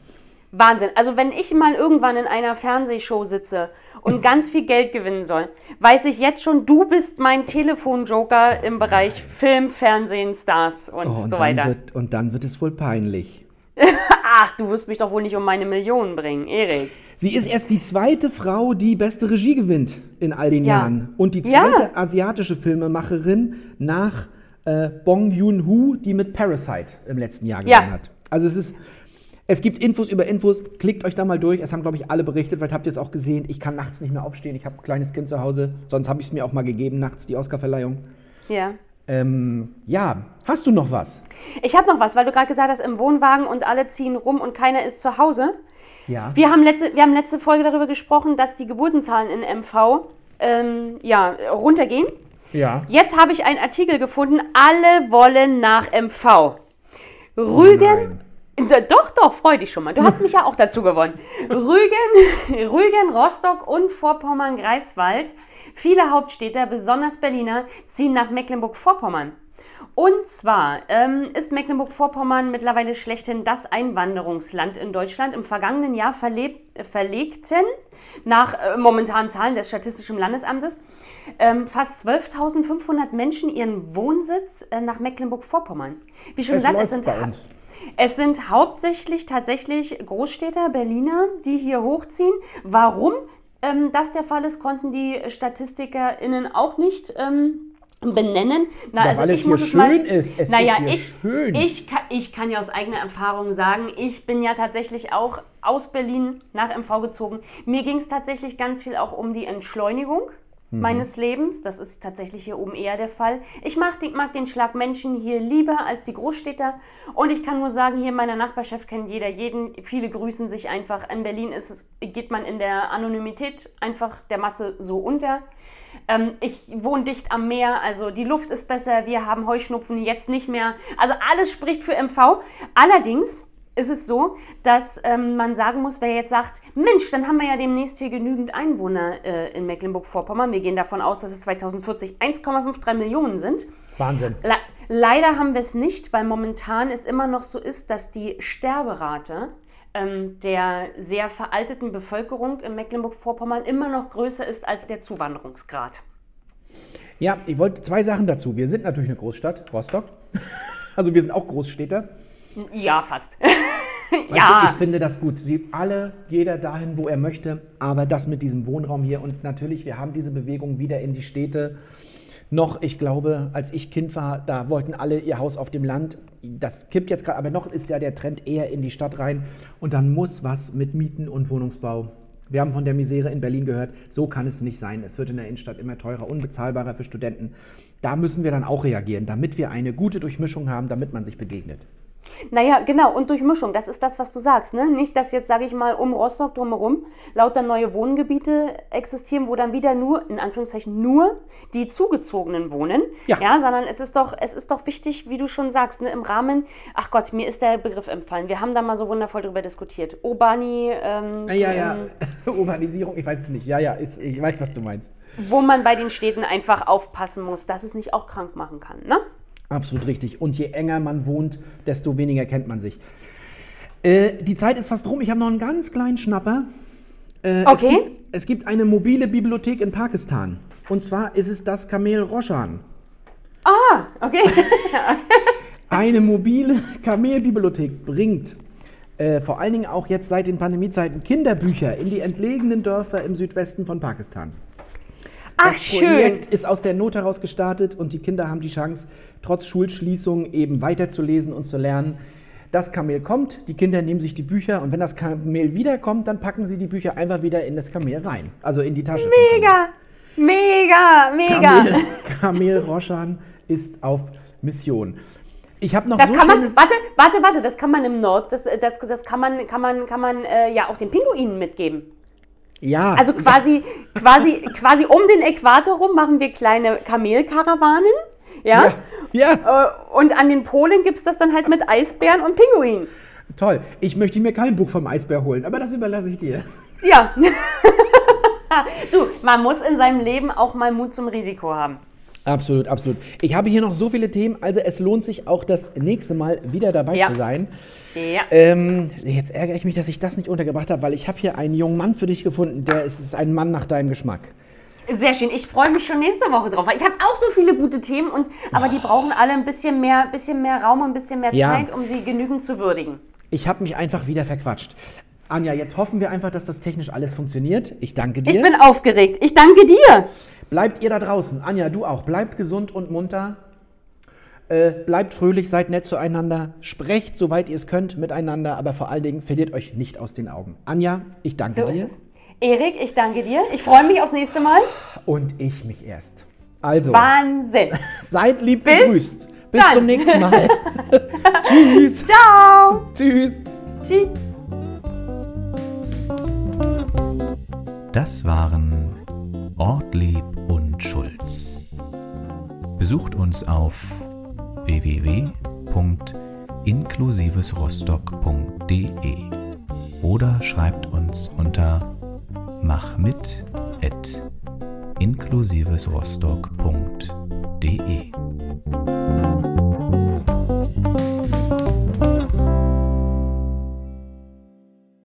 Wahnsinn. Also wenn ich mal irgendwann in einer Fernsehshow sitze und ganz viel Geld gewinnen soll, weiß ich jetzt schon, du bist mein Telefonjoker im Bereich Film, Fernsehen, Stars und Oh, und, so weiter. wird, und dann wird es wohl peinlich. *laughs* Ach, du wirst mich doch wohl nicht um meine Millionen bringen, Erik. Sie ist erst die zweite Frau, die beste Regie gewinnt in all den Ja. Jahren. Und die Ja. zweite asiatische Filmemacherin nach äh, Bong Joon-ho, die mit Parasite im letzten Jahr Ja. gewonnen hat. Also es ist, es gibt Infos über Infos. Klickt euch da mal durch. Es haben, glaube ich, alle berichtet, weil habt ihr es auch gesehen. Ich kann nachts nicht mehr aufstehen. Ich habe ein kleines Kind zu Hause. Sonst habe ich es mir auch mal gegeben, nachts die Oscarverleihung. Ja. Ähm, ja, hast du noch was? Ich habe noch was, weil du gerade gesagt hast, im Wohnwagen und alle ziehen rum und keiner ist zu Hause. Ja. Wir haben letzte, wir haben letzte Folge darüber gesprochen, dass die Geburtenzahlen in MV ähm, ja, runtergehen. Ja. Jetzt habe ich einen Artikel gefunden, alle wollen nach MV. Rügen. Da, doch, doch, freu dich schon mal. Du hast *laughs* mich ja auch dazu gewonnen. Rügen, *laughs* Rügen, Rostock und Vorpommern-Greifswald. Viele Hauptstädter, besonders Berliner, ziehen nach Mecklenburg-Vorpommern. Und zwar ähm, ist Mecklenburg-Vorpommern mittlerweile schlechthin das Einwanderungsland in Deutschland. Im vergangenen Jahr verlebt, äh, verlegten, nach äh, momentanen Zahlen des Statistischen Landesamtes, ähm, fast 12.500 Menschen ihren Wohnsitz äh, nach Mecklenburg-Vorpommern. Wie schon Es gesagt, es sind, bei uns. Es sind hauptsächlich tatsächlich Großstädter, Berliner, die hier hochziehen. Warum ähm, das der Fall ist, konnten die StatistikerInnen auch nicht ähm, benennen. Na, Ja, weil es hier es mal- schön ist. Es naja, ist hier ich, schön. Ich, kann, ich kann ja aus eigener Erfahrung sagen, ich bin ja tatsächlich auch aus Berlin nach MV gezogen. Mir ging es tatsächlich ganz viel auch um die Entschleunigung Mhm. meines Lebens. Das ist tatsächlich hier oben eher der Fall. Ich mag den, mag den Schlag Menschen hier lieber als die Großstädter. Und ich kann nur sagen, hier in meiner Nachbarschaft kennt jeder jeden. Viele grüßen sich einfach. In Berlin ist es, geht man in der Anonymität einfach der Masse so unter. Ähm, ich wohne dicht am Meer, also die Luft ist besser, wir haben Heuschnupfen jetzt nicht mehr. Also alles spricht für MV. Allerdings ist es so, dass ähm, man sagen muss, wer jetzt sagt, Mensch, dann haben wir ja demnächst hier genügend Einwohner äh, in Mecklenburg-Vorpommern. Wir gehen davon aus, dass es 2040 1,53 Millionen sind. Wahnsinn. Le leider haben wir es nicht, weil momentan es immer noch so ist, dass die Sterberate ähm, der sehr veralteten Bevölkerung in Mecklenburg-Vorpommern immer noch größer ist als der Zuwanderungsgrad. Ja, ich wollte zwei Sachen dazu. Wir sind natürlich eine Großstadt, Rostock. *laughs* Also wir sind auch Großstädter. Ja, fast. *laughs* Weißt du, ja, ich finde das gut. Sie alle, jeder dahin, wo er möchte. Aber das mit diesem Wohnraum hier und natürlich, wir haben diese Bewegung wieder in die Städte. Noch, ich glaube, als ich Kind war, da wollten alle ihr Haus auf dem Land. Das kippt jetzt gerade, aber noch ist ja der Trend eher in die Stadt rein. Und dann muss was mit Mieten und Wohnungsbau. Wir haben von der Misere in Berlin gehört, so kann es nicht sein. Es wird in der Innenstadt immer teurer, unbezahlbarer für Studenten. Da müssen wir dann auch reagieren, damit wir eine gute Durchmischung haben, damit man sich begegnet. Naja, genau. Und Durchmischung, das ist das, was du sagst. Ne? Nicht, dass jetzt, sage ich mal, um Rostock drumherum lauter neue Wohngebiete existieren, wo dann wieder nur, in Anführungszeichen, nur die Zugezogenen wohnen. Ja. sondern es ist doch, es ist doch wichtig, wie du schon sagst, ne? im Rahmen, ach Gott, mir ist der Begriff empfallen. Wir haben da mal so wundervoll drüber diskutiert. Urbani, ähm, Ja, ja, ja. ähm, *laughs* Urbanisierung, ich weiß es nicht. Ja, ja, ist, ich weiß, was du meinst. wo man bei den Städten einfach aufpassen muss, dass es nicht auch krank machen kann. Ne? Absolut richtig. Und je enger man wohnt, desto weniger kennt man sich. Äh, die Zeit ist fast rum. Ich habe noch einen ganz kleinen Schnapper. Äh, Es Okay. gibt, es gibt eine mobile Bibliothek in Pakistan. Und zwar ist es das Kamel Roshan. Ah, okay. *laughs* Eine mobile Kamelbibliothek bringt äh, vor allen Dingen auch jetzt seit den Pandemiezeiten Kinderbücher in die entlegenen Dörfer im Südwesten von Pakistan. Ach, Das schön. Projekt ist aus der Not heraus gestartet und die Kinder haben die Chance, trotz Schulschließung eben weiterzulesen und zu lernen. Das Kamel kommt, die Kinder nehmen sich die Bücher und wenn das Kamel wiederkommt, dann packen sie die Bücher einfach wieder in das Kamel rein. Also in die Tasche. Mega, mega, mega. Kamel. Kamel, Roshan ist auf Mission. Ich habe noch Das so kann man, warte, warte, warte, das kann man im Nord, das, das, das kann man, kann man, kann man äh, ja auch den Pinguinen mitgeben. Ja, Also quasi, quasi, quasi um den Äquator rum machen wir kleine Kamelkarawanen. Ja? Ja, Äh, Und an den Polen gibt es das dann halt mit Eisbären und Pinguinen. toll. Ich möchte mir kein Buch vom Eisbär holen, aber das überlasse ich dir. Ja. *laughs* du, man muss in seinem Leben auch mal Mut zum Risiko haben. Absolut, absolut. Ich habe hier noch so viele Themen, also es lohnt sich auch das nächste Mal wieder dabei Ja. zu sein. Ja. Ähm, jetzt ärgere ich mich, dass ich das nicht untergebracht habe, weil ich habe hier einen jungen Mann für dich gefunden, der ist, ist ein Mann nach deinem Geschmack. Sehr schön. Ich freue mich schon nächste Woche drauf, weil ich habe auch so viele gute Themen und aber die brauchen alle ein bisschen mehr, bisschen mehr Raum und ein bisschen mehr Ja. Zeit, um sie genügend zu würdigen. Ich habe mich einfach wieder verquatscht. Anja, jetzt hoffen wir einfach, dass das technisch alles funktioniert. Ich danke dir. Ich bin aufgeregt. Ich danke dir. Bleibt ihr da draußen. Anja, du auch. Bleibt gesund und munter. Äh, bleibt fröhlich, seid nett zueinander. Sprecht, soweit ihr es könnt, miteinander. Aber vor allen Dingen verliert euch nicht aus den Augen. Anja, ich danke So dir. ist es. Erik, ich danke dir. Ich freue mich aufs nächste Mal. Und ich mich erst. Also, Wahnsinn. *laughs* seid lieb Bis gegrüßt. Bis dann. zum nächsten Mal. *laughs* *laughs* Tschüss. Ciao. Tschüss. Tschüss. Das waren Ortlieb und Schulz. Besucht uns auf www.inklusivesrostock.de oder schreibt uns unter machmit@inklusivesrostock.de.